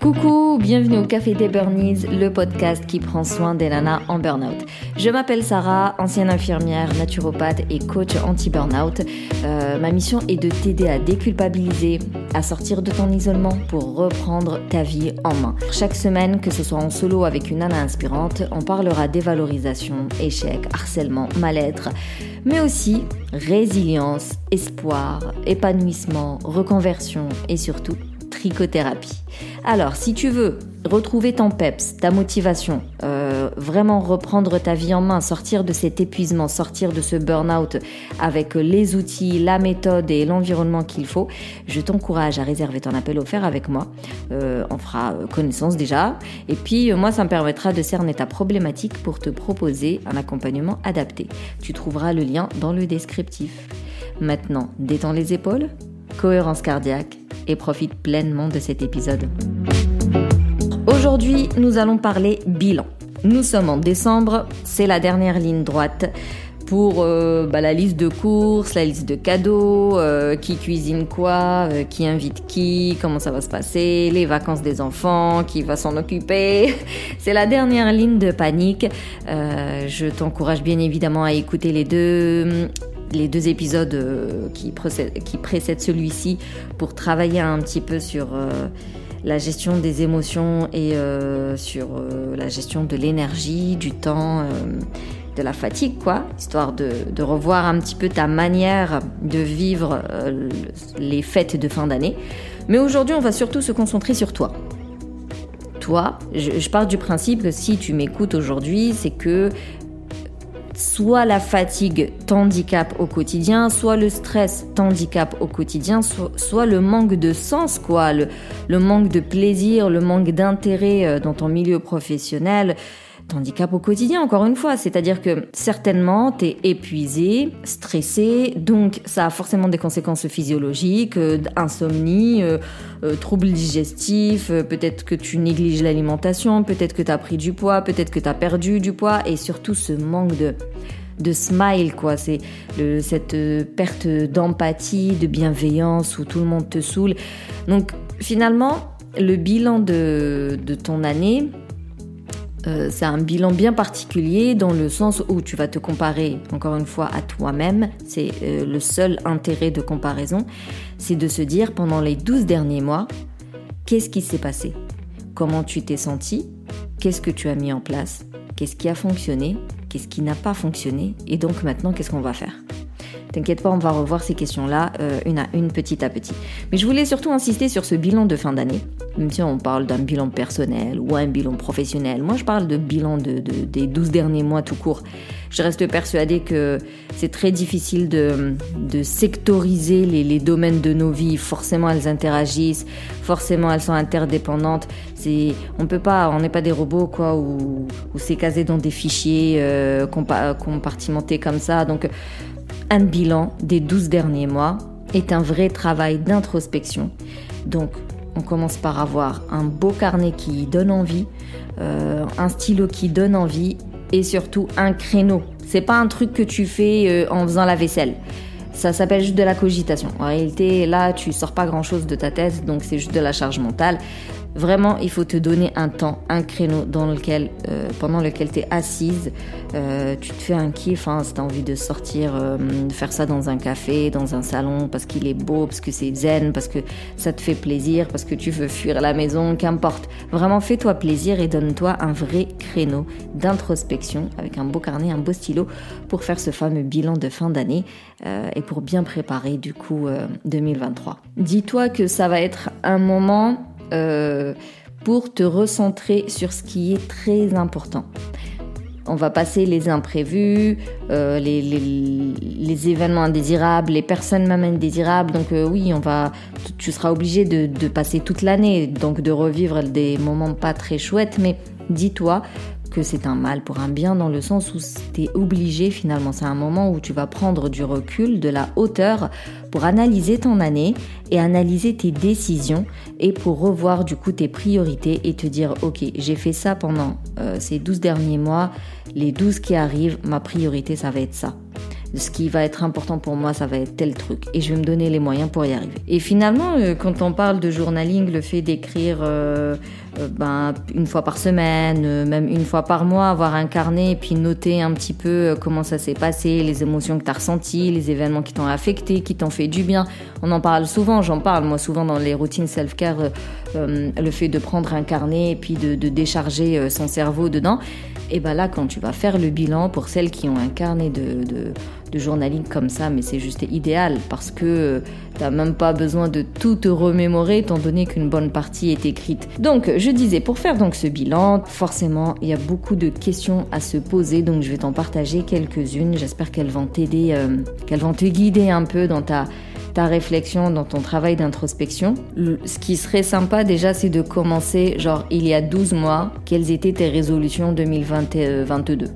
Coucou, bienvenue au Café des Burnies, le podcast qui prend soin des nanas en burn-out. Je m'appelle Sarah, ancienne infirmière, naturopathe et coach anti-burnout. Euh, ma mission est de t'aider à déculpabiliser, à sortir de ton isolement pour reprendre ta vie en main. Chaque semaine, que ce soit en solo avec une nana inspirante, on parlera dévalorisation, échec, harcèlement, mal-être, mais aussi résilience, espoir, épanouissement, reconversion et surtout trichothérapie. Alors, si tu veux retrouver ton peps, ta motivation, euh, vraiment reprendre ta vie en main, sortir de cet épuisement, sortir de ce burn-out avec les outils, la méthode et l'environnement qu'il faut, je t'encourage à réserver ton appel offert avec moi. Euh, on fera connaissance déjà. Et puis, moi, ça me permettra de cerner ta problématique pour te proposer un accompagnement adapté. Tu trouveras le lien dans le descriptif. Maintenant, détends les épaules, cohérence cardiaque et profite pleinement de cet épisode. Aujourd'hui, nous allons parler bilan. Nous sommes en décembre, c'est la dernière ligne droite pour euh, bah, la liste de courses, la liste de cadeaux, euh, qui cuisine quoi, euh, qui invite qui, comment ça va se passer, les vacances des enfants, qui va s'en occuper. C'est la dernière ligne de panique. je t'encourage bien évidemment à écouter les deux les deux épisodes euh, qui, précèdent, celui-ci pour travailler un petit peu sur euh, la gestion des émotions et euh, sur la gestion de l'énergie, du temps, de la fatigue, quoi, histoire de, de, revoir un petit peu ta manière de vivre les fêtes de fin d'année. Mais aujourd'hui, on va surtout se concentrer sur toi. Toi, je, je pars du principe que si tu m'écoutes aujourd'hui, c'est que soit la fatigue t'handicape au quotidien, soit le stress t'handicape au quotidien, soit, le manque de sens, quoi, le, manque de plaisir, le manque d'intérêt euh, dans ton milieu professionnel, handicap au quotidien, encore une fois. C'est-à-dire que certainement, tu es épuisé, stressé, donc ça a forcément des conséquences physiologiques, euh, insomnie, euh, euh, troubles digestifs, peut-être que tu négliges l'alimentation, peut-être que tu as pris du poids, peut-être que tu as perdu du poids, et surtout ce manque de de smile, quoi. C'est cette perte d'empathie, de bienveillance où tout le monde te saoule. Donc finalement, le bilan de, de ton année, euh, c'est un bilan bien particulier dans le sens où tu vas te comparer encore une fois à toi-même. C'est euh, le seul intérêt de comparaison, c'est de se dire pendant les 12 derniers mois, qu'est-ce qui s'est passé? Comment tu t'es senti? Qu'est-ce que tu as mis en place? Qu'est-ce qui a fonctionné? Qu'est-ce qui n'a pas fonctionné? Et donc maintenant, qu'est-ce qu'on va faire? T'inquiète pas, on va revoir ces questions-là euh, une à une, petit à petit. Mais je voulais surtout insister sur ce bilan de fin d'année. Même si on parle d'un bilan personnel ou un bilan professionnel, moi je parle de bilan de, des 12 derniers mois tout court. Je reste persuadée que c'est très difficile de, sectoriser les, domaines de nos vies. Forcément, elles interagissent, forcément, elles sont interdépendantes. C'est, on peut pas, on n'est pas des robots quoi, ou, ou c'est casé dans des fichiers euh, compartimentés comme ça. Donc, un bilan des 12 derniers mois est un vrai travail d'introspection. Donc, on commence par avoir un beau carnet qui donne envie, euh, un stylo qui donne envie et surtout un créneau. C'est pas un truc que tu fais euh, en faisant la vaisselle. Ça s'appelle juste de la cogitation. En réalité, là, tu sors pas grand chose de ta tête, donc c'est juste de la charge mentale. Vraiment, il faut te donner un temps, un créneau dans lequel, euh, pendant lequel tu es assise, euh, tu te fais un kiff, hein, si tu as envie de sortir, euh, faire ça dans un café, dans un salon, parce qu'il est beau, parce que c'est zen, parce que ça te fait plaisir, parce que tu veux fuir la maison, qu'importe. Vraiment, fais-toi plaisir et donne-toi un vrai créneau d'introspection avec un beau carnet, un beau stylo pour faire ce fameux bilan de fin d'année et pour bien préparer du coup 2023. Dis-toi que ça va être un moment euh, pour te recentrer sur ce qui est très important. On va passer les imprévus, euh, les, événements indésirables, les personnes même indésirables. Donc euh, oui, on va, tu seras obligé de passer toute l'année, donc de revivre des moments pas très chouettes. Mais dis-toi c'est un mal pour un bien dans le sens où tu es obligé finalement. C'est un moment où tu vas prendre du recul, de la hauteur pour analyser ton année et analyser tes décisions et pour revoir du coup tes priorités et te dire ok j'ai fait ça pendant euh, ces 12 derniers mois, les 12 qui arrivent, ma priorité ça va être ça. Ce qui va être important pour moi, ça va être tel truc. Et je vais me donner les moyens pour y arriver. Et finalement, euh, quand on parle de journaling, le fait d'écrire euh, euh, ben, une fois par semaine, même une fois par mois, avoir un carnet et puis noter un petit peu comment ça s'est passé, les émotions que tu as ressenties, les événements qui t'ont affecté, qui t'ont fait du bien. On en parle souvent, j'en parle moi souvent dans les routines self-care, le fait de prendre un carnet et puis de, de décharger son cerveau dedans. Et ben là, quand tu vas faire le bilan, pour celles qui ont un carnet de, de, journaling comme ça, mais c'est juste idéal parce que tu n'as même pas besoin de tout te remémorer étant donné qu'une bonne partie est écrite. Donc, je disais, pour faire donc ce bilan, forcément, il y a beaucoup de questions à se poser, donc je vais t'en partager quelques-unes. J'espère qu'elles vont t'aider, euh, qu'elles vont te guider un peu dans ta ta réflexion, dans ton travail d'introspection. Ce qui serait sympa déjà, c'est de commencer, genre, il y a 12 mois, quelles étaient tes résolutions 2022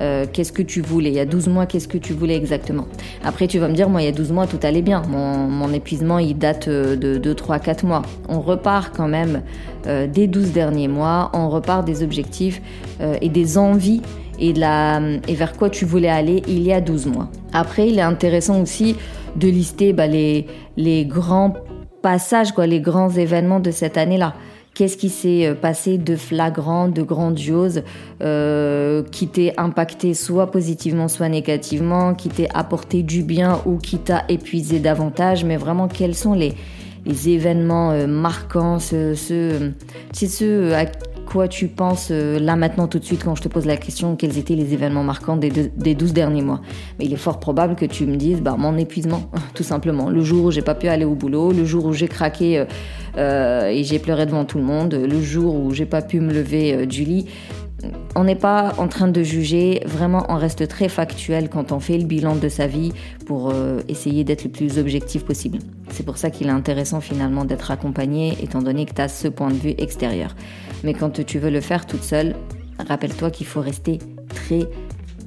euh, qu'est-ce que tu voulais? Il y a 12 mois, qu'est-ce que tu voulais exactement? Après, tu vas me dire, moi, il y a 12 mois, tout allait bien. Mon, épuisement, il date euh, de 2, 3, 4 mois. On repart quand même euh, des 12 derniers mois, on repart des objectifs et des envies et, la, et vers quoi tu voulais aller il y a 12 mois. Après, il est intéressant aussi de lister bah, les, les grands passages, quoi, les grands événements de cette année-là. Qu'est-ce qui s'est euh, passé de flagrant, de grandiose, euh, qui t'est impacté soit positivement, soit négativement, qui t'est apporté du bien ou qui t'a épuisé davantage, mais vraiment quels sont les, les événements euh, marquants, ceux, ceux, quoi tu penses euh, là maintenant tout de suite quand je te pose la question quels étaient les événements marquants des, des 12 derniers mois? Mais il est fort probable que tu me dises bah, mon épuisement, tout simplement. Le jour où j'ai pas pu aller au boulot, le jour où j'ai craqué euh, euh, et j'ai pleuré devant tout le monde, le jour où j'ai pas pu me lever du lit. On n'est pas en train de juger, vraiment on reste très factuel quand on fait le bilan de sa vie pour essayer d'être le plus objectif possible. C'est pour ça qu'il est intéressant finalement d'être accompagné étant donné que tu as ce point de vue extérieur. Mais quand tu veux le faire toute seule, rappelle-toi qu'il faut rester très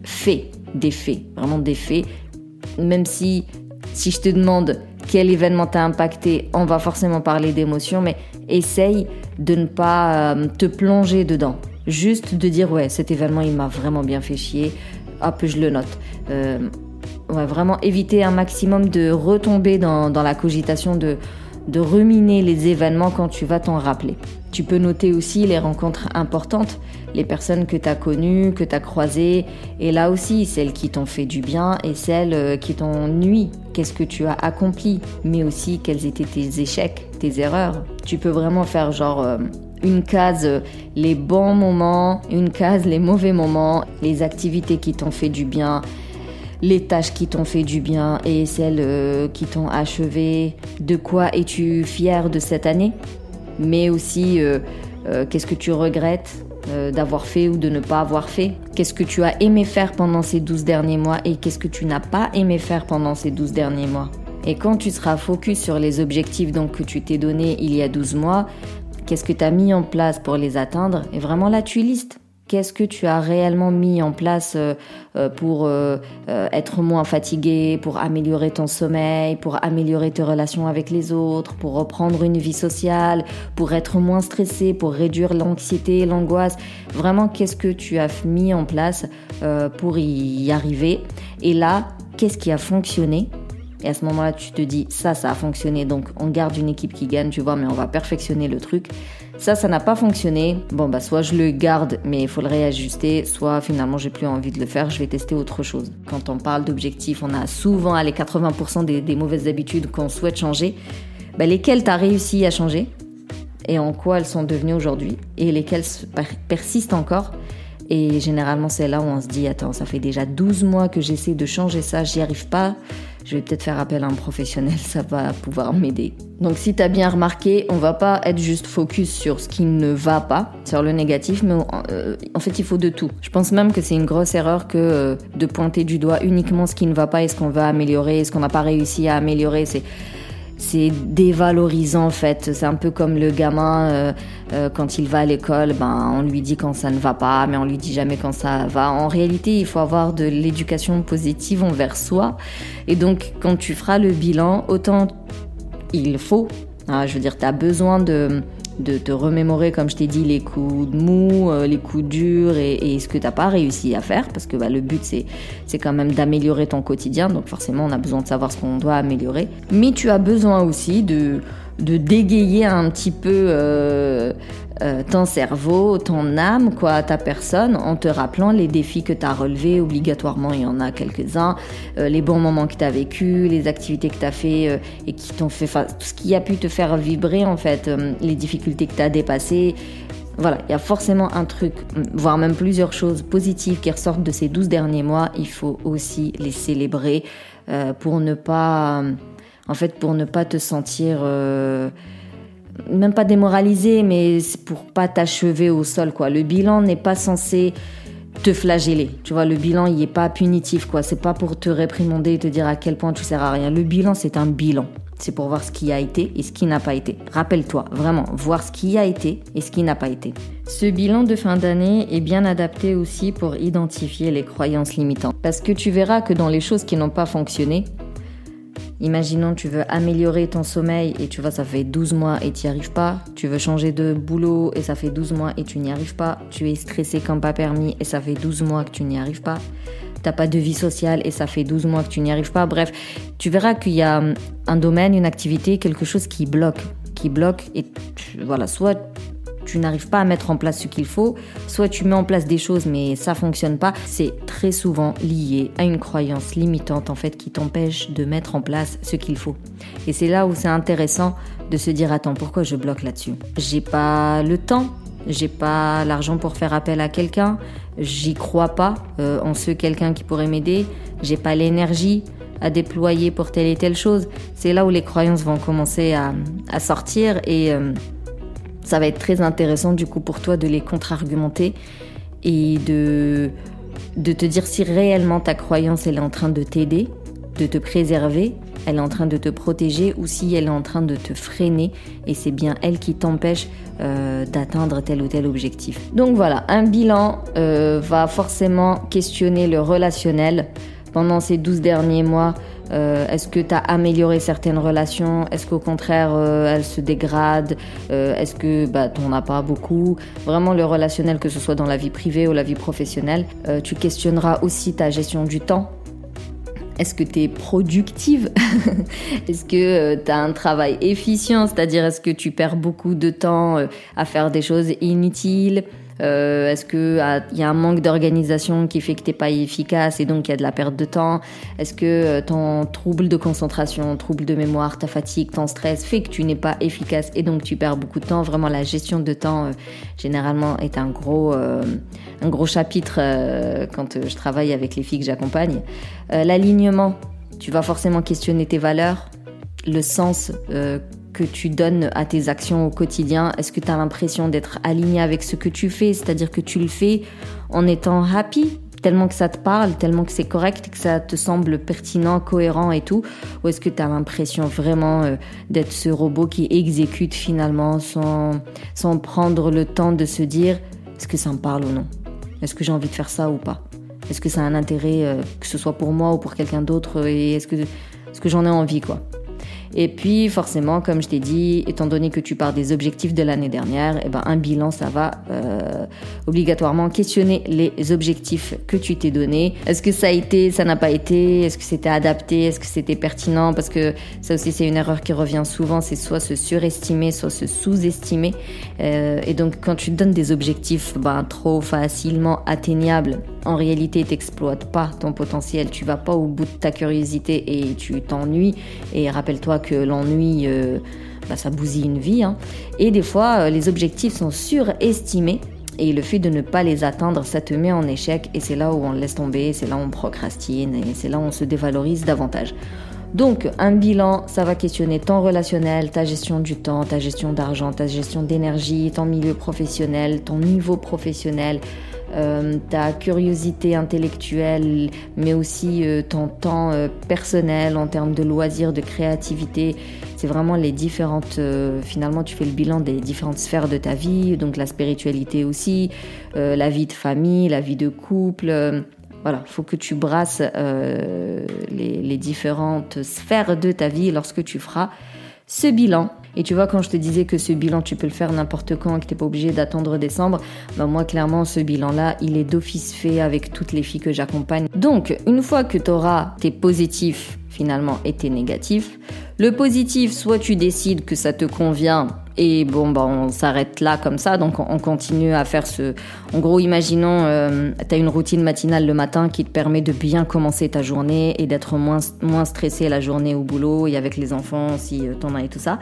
fait, des faits, vraiment des faits. Même si, si je te demande quel événement t'a impacté, on va forcément parler d'émotions, mais essaye de ne pas euh, te plonger dedans. Juste de dire, ouais, cet événement, il m'a vraiment bien fait chier. Hop, je le note. Euh, vraiment éviter un maximum de retomber dans la cogitation de de ruminer les événements quand tu vas t'en rappeler. Tu peux noter aussi les rencontres importantes, les personnes que tu as connues, que tu as croisées, et là aussi celles qui t'ont fait du bien et celles euh, qui t'ont nui. Qu'est-ce que tu as accompli, mais aussi quels étaient tes échecs, tes erreurs. Tu peux vraiment faire genre euh, une case euh, les bons moments, une case les mauvais moments, les activités qui t'ont fait du bien, les tâches qui t'ont fait du bien et celles euh, qui t'ont achevé. De quoi es-tu fier de cette année? Mais aussi, euh, euh, qu'est-ce que tu regrettes d'avoir fait ou de ne pas avoir fait? Qu'est-ce que tu as aimé faire pendant ces 12 derniers mois et qu'est-ce que tu n'as pas aimé faire pendant ces 12 derniers mois? Et quand tu seras focus sur les objectifs donc, que tu t'es donnés il y a 12 mois, qu'est-ce que tu as mis en place pour les atteindre? Et vraiment là, tu listes. Qu'est-ce que tu as réellement mis en place euh, euh, pour euh, être moins fatigué, pour améliorer ton sommeil, pour améliorer tes relations avec les autres, pour reprendre une vie sociale, pour être moins stressé, pour réduire l'anxiété, l'angoisse? Vraiment, qu'est-ce que tu as mis en place pour y arriver? Et là, qu'est-ce qui a fonctionné et à ce moment-là, tu te dis, ça, ça a fonctionné, donc on garde une équipe qui gagne, tu vois, mais on va perfectionner le truc. Ça, ça n'a pas fonctionné. Bon, bah, soit je le garde, mais il faut le réajuster, soit finalement, j'ai plus envie de le faire, je vais tester autre chose. Quand on parle d'objectifs, on a souvent les 80% des, mauvaises habitudes qu'on souhaite changer. Bah, lesquelles tu as réussi à changer? Et en quoi elles sont devenues aujourd'hui? Et lesquelles persistent encore? Et généralement, c'est là où on se dit, attends, ça fait déjà 12 mois que j'essaie de changer ça, j'y arrive pas je vais peut-être faire appel à un professionnel, ça va pouvoir m'aider. Donc si tu as bien remarqué, on va pas être juste focus sur ce qui ne va pas, sur le négatif, mais euh, en fait il faut de tout. Je pense même que c'est une grosse erreur que euh, de pointer du doigt uniquement ce qui ne va pas et ce qu'on va améliorer, ce qu'on n'a pas réussi à améliorer. C'est c'est dévalorisant en fait. C'est un peu comme le gamin euh, euh, quand il va à l'école, ben on lui dit quand ça ne va pas, mais on lui dit jamais quand ça va. En réalité, il faut avoir de l'éducation positive envers soi. Et donc, quand tu feras le bilan, autant il faut. Hein, je veux dire, tu as besoin de de te remémorer, comme je t'ai dit, les coups de mou, euh, les coups durs et, ce que tu n'as pas réussi à faire, parce que bah, le but c'est c'est quand même d'améliorer ton quotidien, donc forcément on a besoin de savoir ce qu'on doit améliorer. Mais tu as besoin aussi de de dégayer un petit peu euh, euh, ton cerveau, ton âme, quoi, ta personne, en te rappelant les défis que tu as relevés. Obligatoirement, il y en a quelques-uns. Euh, les bons moments que tu as vécu, les activités que tu as fait et qui t'ont fait, tout ce qui a pu te faire vibrer, en fait, les difficultés que tu as dépassées. Voilà, il y a forcément un truc, voire même plusieurs choses positives qui ressortent de ces 12 derniers mois. Il faut aussi les célébrer pour ne pas en fait, pour ne pas te sentir euh, même pas démoralisé, mais c'est pour pas t'achever au sol, quoi. Le bilan n'est pas censé te flageller. Tu vois, le bilan, il est pas punitif, quoi. C'est pas pour te réprimander et te dire à quel point tu sers à rien. Le bilan, c'est un bilan. C'est pour voir ce qui a été et ce qui n'a pas été. Rappelle-toi, vraiment, voir ce qui a été et ce qui n'a pas été. Ce bilan de fin d'année est bien adapté aussi pour identifier les croyances limitantes. Parce que tu verras que dans les choses qui n'ont pas fonctionné, Imaginons tu veux améliorer ton sommeil et tu vois ça fait 12 mois et tu n'y arrives pas. Tu veux changer de boulot et ça fait 12 mois et tu n'y arrives pas. Tu es stressé comme pas permis et ça fait 12 mois que tu n'y arrives pas. T'as pas de vie sociale et ça fait 12 mois que tu n'y arrives pas. Bref, tu verras qu'il y a un domaine, une activité, quelque chose qui bloque, qui bloque et voilà, soit tu n'arrives pas à mettre en place ce qu'il faut, soit tu mets en place des choses mais ça fonctionne pas, c'est très souvent lié à une croyance limitante en fait qui t'empêche de mettre en place ce qu'il faut. Et c'est là où c'est intéressant de se dire attends, pourquoi je bloque là-dessus? J'ai pas le temps, j'ai pas l'argent pour faire appel à quelqu'un, j'y crois pas euh, en ce quelqu'un qui pourrait m'aider, j'ai pas l'énergie à déployer pour telle et telle chose. C'est là où les croyances vont commencer à, sortir et euh, ça va être très intéressant du coup pour toi de les contre-argumenter et de, te dire si réellement ta croyance elle est en train de t'aider, de te préserver, elle est en train de te protéger ou si elle est en train de te freiner et c'est bien elle qui t'empêche euh, d'atteindre tel ou tel objectif. Donc voilà, un bilan euh, va forcément questionner le relationnel pendant ces 12 derniers mois. Euh, est-ce que tu as amélioré certaines relations? Est-ce qu'au contraire, euh, elles se dégradent? Euh, Est-ce que bah, tu n'en as pas beaucoup? Vraiment, le relationnel, que ce soit dans la vie privée ou la vie professionnelle. tu questionneras aussi ta gestion du temps. Est-ce que tu es productive? Est-ce que tu as un travail efficient? C'est-à-dire, est-ce que tu perds beaucoup de temps à faire des choses inutiles? Euh, Est-ce que ah, y a un manque d'organisation qui fait que t'es pas efficace et donc il y a de la perte de temps? Est-ce que euh, ton trouble de concentration, trouble de mémoire, ta fatigue, ton stress fait que tu n'es pas efficace et donc tu perds beaucoup de temps? Vraiment, la gestion de temps euh, généralement est un gros un gros chapitre quand je travaille avec les filles que j'accompagne. L'alignement, tu vas forcément questionner tes valeurs, le sens que tu donnes à tes actions au quotidien Est-ce que tu as l'impression d'être aligné avec ce que tu fais C'est-à-dire que tu le fais en étant happy tellement que ça te parle, tellement que c'est correct, que ça te semble pertinent, cohérent et tout Ou est-ce que tu as l'impression vraiment euh, d'être ce robot qui exécute finalement sans, sans prendre le temps de se dire est-ce que ça me parle ou non? Est-ce que j'ai envie de faire ça ou pas? Est-ce que ça a un intérêt, euh, que ce soit pour moi ou pour quelqu'un d'autre Et est-ce que, est-ce que j'en ai envie quoi? Et puis forcément, comme je t'ai dit, étant donné que tu pars des objectifs de l'année dernière, eh ben, un bilan, ça va euh, obligatoirement questionner les objectifs que tu t'es donnés. Est-ce que ça a été, ça n'a pas été? Est-ce que c'était adapté? Est-ce que c'était pertinent? Parce que ça aussi, c'est une erreur qui revient souvent, c'est soit se surestimer, soit se sous-estimer. Euh, et donc, quand tu donnes des objectifs ben, trop facilement atteignables, en réalité, tu n'exploites pas ton potentiel. Tu vas pas au bout de ta curiosité et tu t'ennuies. Et rappelle-toi que l'ennui, euh, bah, ça bousille une vie. Hein. Et des fois, euh, les objectifs sont surestimés. Et le fait de ne pas les atteindre, ça te met en échec. Et c'est là où on laisse tomber, c'est là où on procrastine, et c'est là où on se dévalorise davantage. Donc, un bilan, ça va questionner ton relationnel, ta gestion du temps, ta gestion d'argent, ta gestion d'énergie, ton milieu professionnel, ton niveau professionnel, euh, ta curiosité intellectuelle, mais aussi euh, ton temps euh, personnel en termes de loisirs, de créativité. C'est vraiment les différentes, finalement, tu fais le bilan des différentes sphères de ta vie, donc la spiritualité aussi, la vie de famille, la vie de couple. voilà, il faut que tu brasses les, les différentes sphères de ta vie lorsque tu feras ce bilan. Et tu vois, quand je te disais que ce bilan, tu peux le faire n'importe quand et que tu n'es pas obligé d'attendre décembre, bah moi, clairement, ce bilan-là, il est d'office fait avec toutes les filles que j'accompagne. Donc, une fois que tu auras tes positifs finalement et tes négatifs, le positif, soit tu décides que ça te convient et bon, bah, on s'arrête là comme ça. Donc, on continue à faire ce. En gros, imaginons, euh, tu as une routine matinale le matin qui te permet de bien commencer ta journée et d'être moins, moins stressé la journée au boulot et avec les enfants si euh, t'en as et tout ça.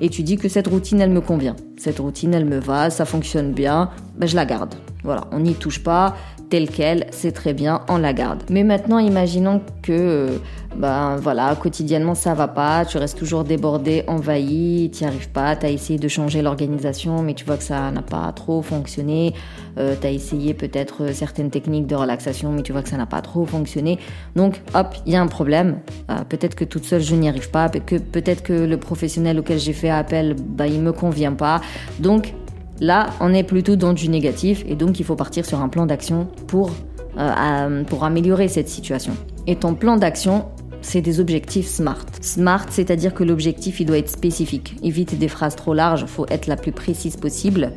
Et tu dis que cette routine, elle me convient. Cette routine, elle me va, ça fonctionne bien, ben, je la garde. Voilà, on n'y touche pas telle qu'elle, c'est très bien, on la garde. Mais maintenant, imaginons que, euh, ben voilà, quotidiennement ça va pas, tu restes toujours débordé, envahi, tu n'y arrives pas, tu as essayé de changer l'organisation, mais tu vois que ça n'a pas trop fonctionné, euh, tu as essayé peut-être certaines techniques de relaxation, mais tu vois que ça n'a pas trop fonctionné. Donc, hop, il y a un problème. Euh, peut-être que toute seule je n'y arrive pas, peut-être que le professionnel auquel j'ai fait appel, ben, il me convient pas. Donc, Là, on est plutôt dans du négatif et donc il faut partir sur un plan d'action pour, euh, pour améliorer cette situation. Et ton plan d'action, c'est des objectifs SMART. SMART, c'est-à-dire que l'objectif, il doit être spécifique. Évite des phrases trop larges, il faut être la plus précise possible.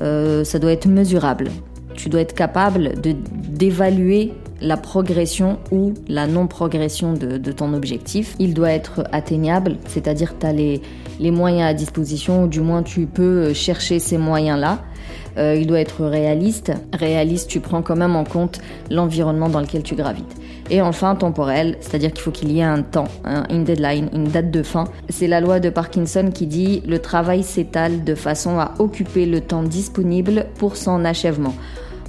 Euh, ça doit être mesurable. Tu dois être capable d'évaluer la progression ou la non-progression de, ton objectif. Il doit être atteignable, c'est-à-dire tu as les, les moyens à disposition, ou du moins tu peux chercher ces moyens-là. Euh, il doit être réaliste. Réaliste, tu prends quand même en compte l'environnement dans lequel tu gravites. Et enfin, temporel, c'est-à-dire qu'il faut qu'il y ait un temps, une deadline, une date de fin. C'est la loi de Parkinson qui dit le travail s'étale de façon à occuper le temps disponible pour son achèvement.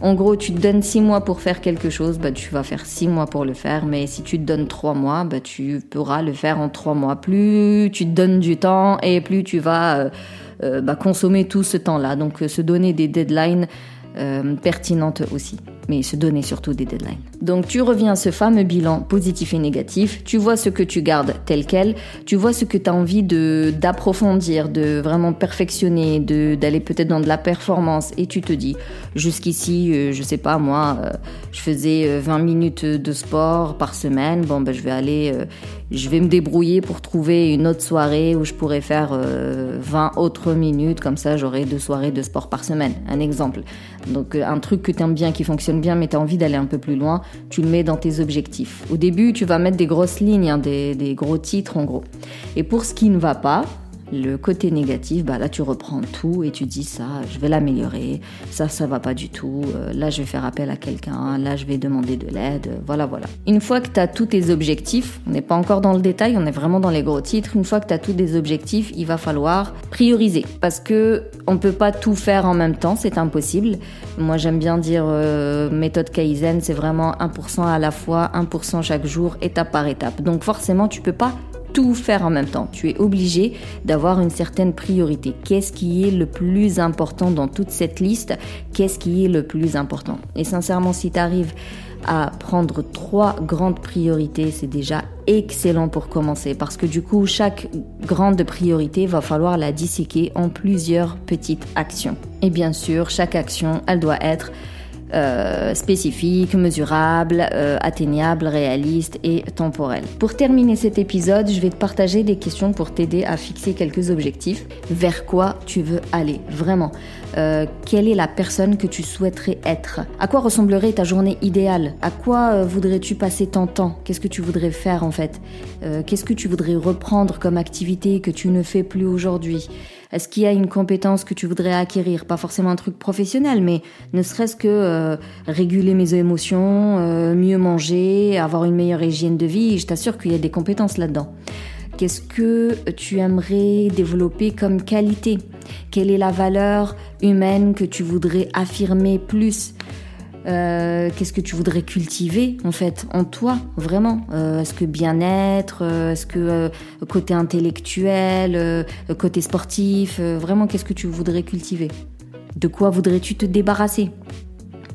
En gros, tu te donnes six mois pour faire quelque chose, bah, tu vas faire six mois pour le faire. Mais si tu te donnes trois mois, bah, tu pourras le faire en trois mois. Plus tu te donnes du temps et plus tu vas euh, euh, bah, consommer tout ce temps-là. Donc, euh, se donner des deadlines pertinentes aussi. Mais se donner surtout des deadlines. Donc tu reviens à ce fameux bilan positif et négatif, tu vois ce que tu gardes tel quel, tu vois ce que tu as envie de d'approfondir, de vraiment perfectionner, d'aller peut-être dans de la performance. Et tu te dis jusqu'ici euh, je sais pas moi, euh, je faisais 20 euh, minutes de sport par semaine, bon ben je vais aller je vais me débrouiller pour trouver une autre soirée où je pourrais faire 20 autres minutes comme ça j'aurai deux soirées de sport par semaine, un exemple. Donc un truc que tu aimes bien qui fonctionne bien mais tu as envie d'aller un peu plus loin, tu le mets dans tes objectifs. Au début, tu vas mettre des grosses lignes, hein, des gros titres en gros. Et pour ce qui ne va pas, le côté négatif, bah là tu reprends tout et tu dis ça, je vais l'améliorer, ça ça va pas du tout, euh, là je vais faire appel à quelqu'un, là je vais demander de l'aide, voilà voilà. Une fois que tu as tous tes objectifs, on n'est pas encore dans le détail, on est vraiment dans les gros titres, une fois que tu as tous tes objectifs, il va falloir prioriser parce que on peut pas tout faire en même temps, c'est impossible. Moi j'aime bien dire euh, méthode Kaizen, c'est vraiment 1% à la fois, 1% chaque jour, étape par étape. Donc forcément tu peux pas tout faire en même temps. Tu es obligé d'avoir une certaine priorité. Qu'est-ce qui est le plus important dans toute cette liste? Qu'est-ce qui est le plus important? Et sincèrement, si tu arrives à prendre trois grandes priorités, c'est déjà excellent pour commencer parce que du coup, chaque grande priorité va falloir la disséquer en plusieurs petites actions. Et bien sûr, chaque action, elle doit être euh, spécifique, mesurable, euh, atteignable, réaliste et temporel. Pour terminer cet épisode, je vais te partager des questions pour t'aider à fixer quelques objectifs. Vers quoi tu veux aller Vraiment? Euh, quelle est la personne que tu souhaiterais être? À quoi ressemblerait ta journée idéale? À quoi voudrais-tu passer ton temps? Qu'est-ce que tu voudrais faire en fait? Qu'est-ce que tu voudrais reprendre comme activité que tu ne fais plus aujourd'hui? Est-ce qu'il y a une compétence que tu voudrais acquérir? Pas forcément un truc professionnel, mais ne serait-ce que euh, réguler mes émotions, euh, mieux manger, avoir une meilleure hygiène de vie. Je t'assure qu'il y a des compétences là-dedans. Qu'est-ce que tu aimerais développer comme qualité? Quelle est la valeur humaine que tu voudrais affirmer plus? Euh, qu'est-ce que tu voudrais cultiver en fait en toi vraiment? Euh, Est-ce que bien-être euh, Est-ce que côté intellectuel, côté sportif Vraiment, qu'est-ce que tu voudrais cultiver? De quoi voudrais-tu te débarrasser?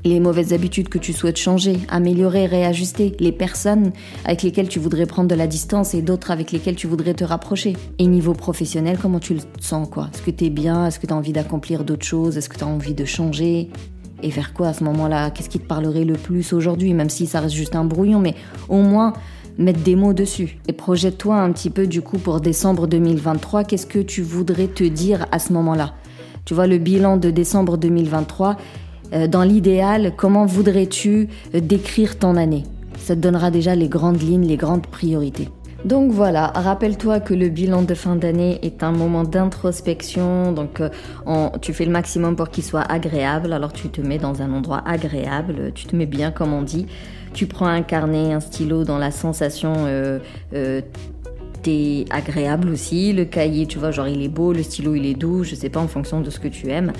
Les mauvaises habitudes que tu souhaites changer, améliorer, réajuster, les personnes avec lesquelles tu voudrais prendre de la distance et d'autres avec lesquelles tu voudrais te rapprocher. Et niveau professionnel, comment tu le sens quoi? Est-ce que tu es bien? Est-ce que tu as envie d'accomplir d'autres choses? Est-ce que tu as envie de changer? Et vers quoi à ce moment-là? Qu'est-ce qui te parlerait le plus aujourd'hui? Même si ça reste juste un brouillon, mais au moins mettre des mots dessus. Et projette-toi un petit peu du coup pour décembre 2023, qu'est-ce que tu voudrais te dire à ce moment-là? Tu vois, le bilan de décembre 2023, euh, dans l'idéal, comment voudrais-tu euh, décrire ton année? Ça te donnera déjà les grandes lignes, les grandes priorités. Donc voilà, rappelle-toi que le bilan de fin d'année est un moment d'introspection, donc euh, tu fais le maximum pour qu'il soit agréable, alors tu te mets dans un endroit agréable, tu te mets bien comme on dit, tu prends un carnet, un stylo dans la sensation... Euh, euh, t'es agréable aussi, le cahier, tu vois, genre il est beau, le stylo il est doux, je sais pas en fonction de ce que tu aimes.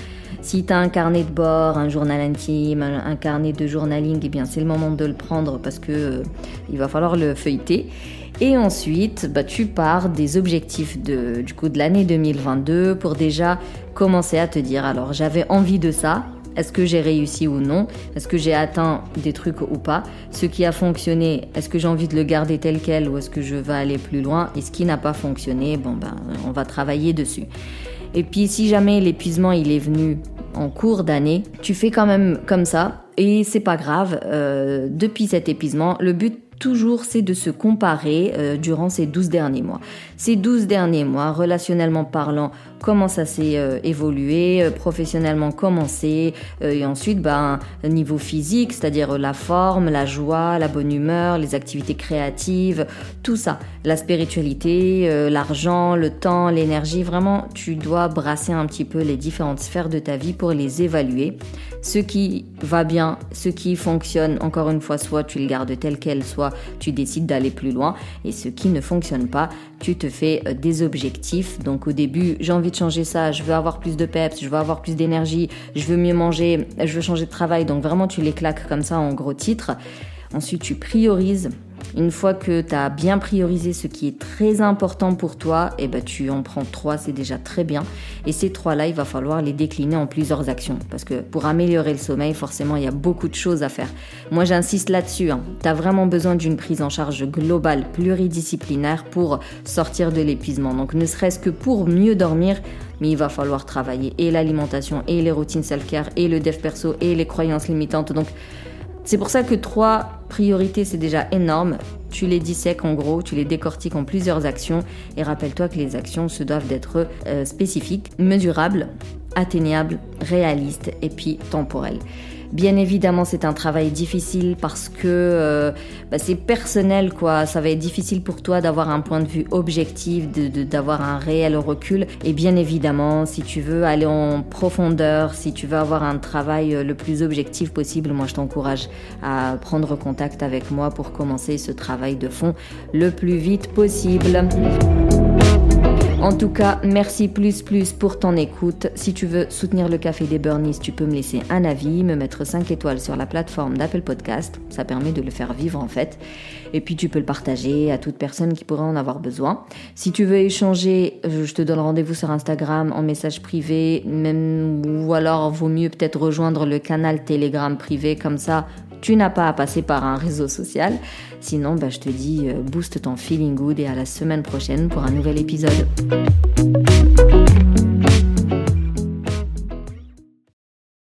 Si tu as un carnet de bord, un journal intime, un, carnet de journaling, eh bien c'est le moment de le prendre parce que il va falloir le feuilleter. Et ensuite, bah, tu pars des objectifs de, du coup de l'année 2022 pour déjà commencer à te dire alors j'avais envie de ça, est-ce que j'ai réussi ou non? Est-ce que j'ai atteint des trucs ou pas? Ce qui a fonctionné, est-ce que j'ai envie de le garder tel quel ou est-ce que je vais aller plus loin? Et ce qui n'a pas fonctionné, bon ben on va travailler dessus. Et puis si jamais l'épuisement il est venu en cours d'année, tu fais quand même comme ça et c'est pas grave. Euh, depuis cet épuisement, le but toujours, c'est de se comparer euh, durant ces 12 derniers mois. Ces 12 derniers mois, relationnellement parlant, comment ça s'est euh, évolué, euh, professionnellement comment c'est, et ensuite, ben, niveau physique, c'est-à-dire la forme, la joie, la bonne humeur, les activités créatives, tout ça, la spiritualité, l'argent, le temps, l'énergie, vraiment, tu dois brasser un petit peu les différentes sphères de ta vie pour les évaluer. Ce qui va bien, ce qui fonctionne, encore une fois, soit tu le gardes tel quel, soit tu décides d'aller plus loin. Et ce qui ne fonctionne pas, tu te fais euh, des objectifs. Donc au début, j'ai envie de changer ça, je veux avoir plus de peps, je veux avoir plus d'énergie, je veux mieux manger, je veux changer de travail. Donc vraiment, tu les claques comme ça en gros titres. Ensuite, tu priorises une fois que tu as bien priorisé ce qui est très important pour toi, et eh ben tu en prends trois, c'est déjà très bien. Et ces trois-là, il va falloir les décliner en plusieurs actions. Parce que pour améliorer le sommeil, forcément, il y a beaucoup de choses à faire. Moi, j'insiste là-dessus. Hein. Tu as vraiment besoin d'une prise en charge globale, pluridisciplinaire pour sortir de l'épuisement. Donc, ne serait-ce que pour mieux dormir, mais il va falloir travailler et l'alimentation, et les routines self-care, et le dev perso, et les croyances limitantes. Donc, c'est pour ça que trois priorités, c'est déjà énorme. Tu les dissèques en gros, tu les décortiques en plusieurs actions et rappelle-toi que les actions se doivent d'être euh, spécifiques, mesurables, atteignables, réalistes et puis temporelles. Bien évidemment, c'est un travail difficile parce que euh, bah, c'est personnel, quoi. Ça va être difficile pour toi d'avoir un point de vue objectif, d'avoir de, un réel recul. Et bien évidemment, si tu veux aller en profondeur, si tu veux avoir un travail euh, le plus objectif possible, moi je t'encourage à prendre contact avec moi pour commencer ce travail de fond le plus vite possible. En tout cas, merci plus plus pour ton écoute. Si tu veux soutenir le Café des Burnies, tu peux me laisser un avis, me mettre 5 étoiles sur la plateforme d'Apple Podcast. Ça permet de le faire vivre en fait. Et puis tu peux le partager à toute personne qui pourrait en avoir besoin. Si tu veux échanger, je te donne rendez-vous sur Instagram en message privé, même ou alors vaut mieux peut-être rejoindre le canal Telegram privé comme ça tu n'as pas à passer par un réseau social. Sinon, bah, je te dis, euh, booste ton feeling good et à la semaine prochaine pour un nouvel épisode.